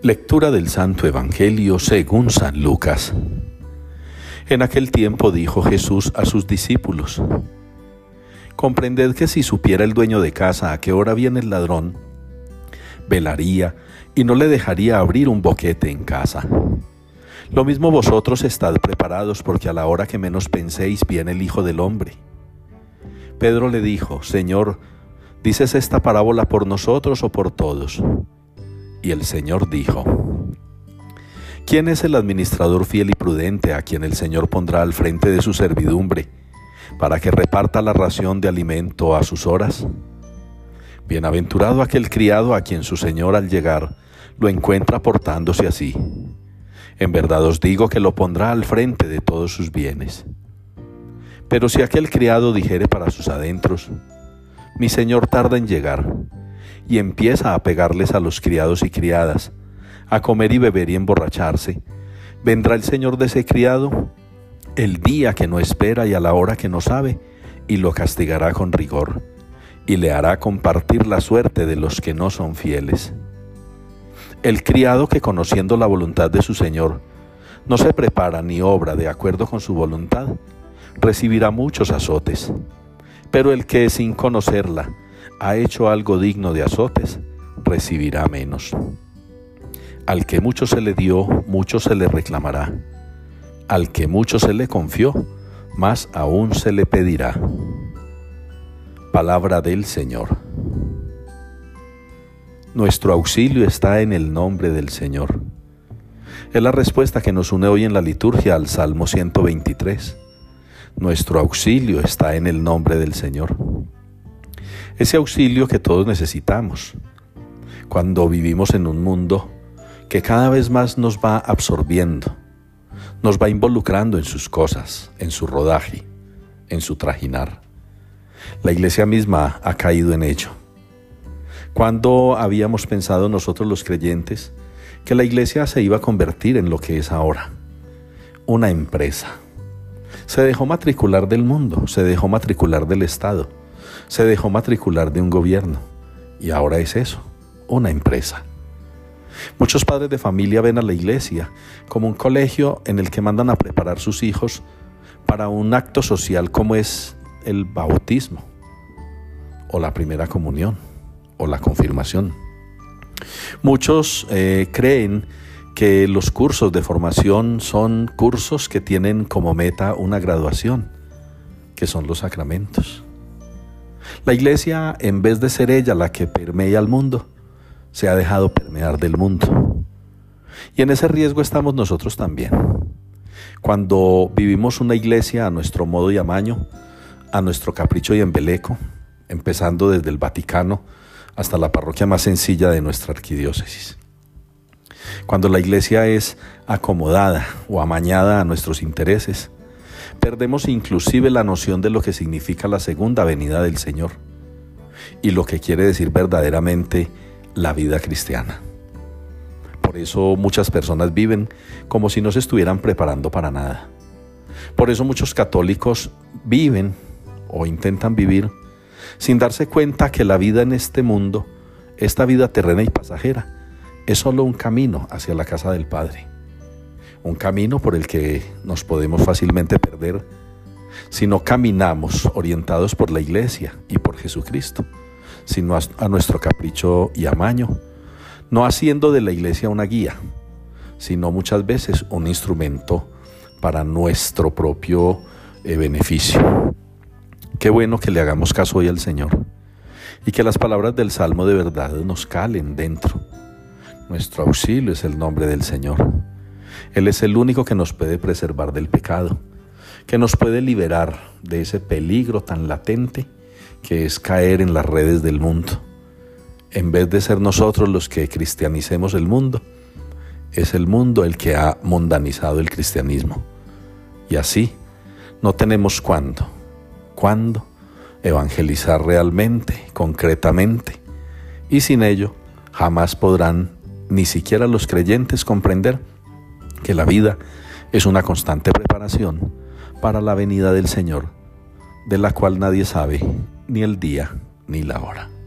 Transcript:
Lectura del Santo Evangelio según San Lucas. En aquel tiempo dijo Jesús a sus discípulos, Comprended que si supiera el dueño de casa a qué hora viene el ladrón, velaría y no le dejaría abrir un boquete en casa. Lo mismo vosotros estad preparados porque a la hora que menos penséis viene el Hijo del Hombre. Pedro le dijo, Señor, ¿dices esta parábola por nosotros o por todos? Y el Señor dijo, ¿quién es el administrador fiel y prudente a quien el Señor pondrá al frente de su servidumbre para que reparta la ración de alimento a sus horas? Bienaventurado aquel criado a quien su Señor al llegar lo encuentra portándose así. En verdad os digo que lo pondrá al frente de todos sus bienes. Pero si aquel criado dijere para sus adentros, mi Señor tarda en llegar, y empieza a pegarles a los criados y criadas, a comer y beber y emborracharse, vendrá el Señor de ese criado el día que no espera y a la hora que no sabe, y lo castigará con rigor, y le hará compartir la suerte de los que no son fieles. El criado que conociendo la voluntad de su Señor, no se prepara ni obra de acuerdo con su voluntad, recibirá muchos azotes. Pero el que sin conocerla ha hecho algo digno de azotes, recibirá menos. Al que mucho se le dio, mucho se le reclamará. Al que mucho se le confió, más aún se le pedirá. Palabra del Señor. Nuestro auxilio está en el nombre del Señor. Es la respuesta que nos une hoy en la liturgia al Salmo 123. Nuestro auxilio está en el nombre del Señor ese auxilio que todos necesitamos cuando vivimos en un mundo que cada vez más nos va absorbiendo, nos va involucrando en sus cosas, en su rodaje, en su trajinar. La iglesia misma ha caído en ello. Cuando habíamos pensado nosotros los creyentes que la iglesia se iba a convertir en lo que es ahora? Una empresa. Se dejó matricular del mundo, se dejó matricular del Estado se dejó matricular de un gobierno y ahora es eso, una empresa. Muchos padres de familia ven a la iglesia como un colegio en el que mandan a preparar sus hijos para un acto social como es el bautismo o la primera comunión o la confirmación. Muchos eh, creen que los cursos de formación son cursos que tienen como meta una graduación, que son los sacramentos. La iglesia, en vez de ser ella la que permea al mundo, se ha dejado permear del mundo. Y en ese riesgo estamos nosotros también. Cuando vivimos una iglesia a nuestro modo y amaño, a nuestro capricho y embeleco, empezando desde el Vaticano hasta la parroquia más sencilla de nuestra arquidiócesis. Cuando la iglesia es acomodada o amañada a nuestros intereses, perdemos inclusive la noción de lo que significa la segunda venida del Señor y lo que quiere decir verdaderamente la vida cristiana. Por eso muchas personas viven como si no se estuvieran preparando para nada. Por eso muchos católicos viven o intentan vivir sin darse cuenta que la vida en este mundo, esta vida terrena y pasajera, es solo un camino hacia la casa del Padre un camino por el que nos podemos fácilmente perder si no caminamos orientados por la iglesia y por Jesucristo, sino a nuestro capricho y amaño, no haciendo de la iglesia una guía, sino muchas veces un instrumento para nuestro propio eh, beneficio. Qué bueno que le hagamos caso hoy al Señor y que las palabras del Salmo de verdad nos calen dentro. Nuestro auxilio es el nombre del Señor. Él es el único que nos puede preservar del pecado, que nos puede liberar de ese peligro tan latente que es caer en las redes del mundo. En vez de ser nosotros los que cristianicemos el mundo, es el mundo el que ha mundanizado el cristianismo. Y así no tenemos cuándo, cuándo evangelizar realmente, concretamente. Y sin ello jamás podrán ni siquiera los creyentes comprender que la vida es una constante preparación para la venida del Señor, de la cual nadie sabe ni el día ni la hora.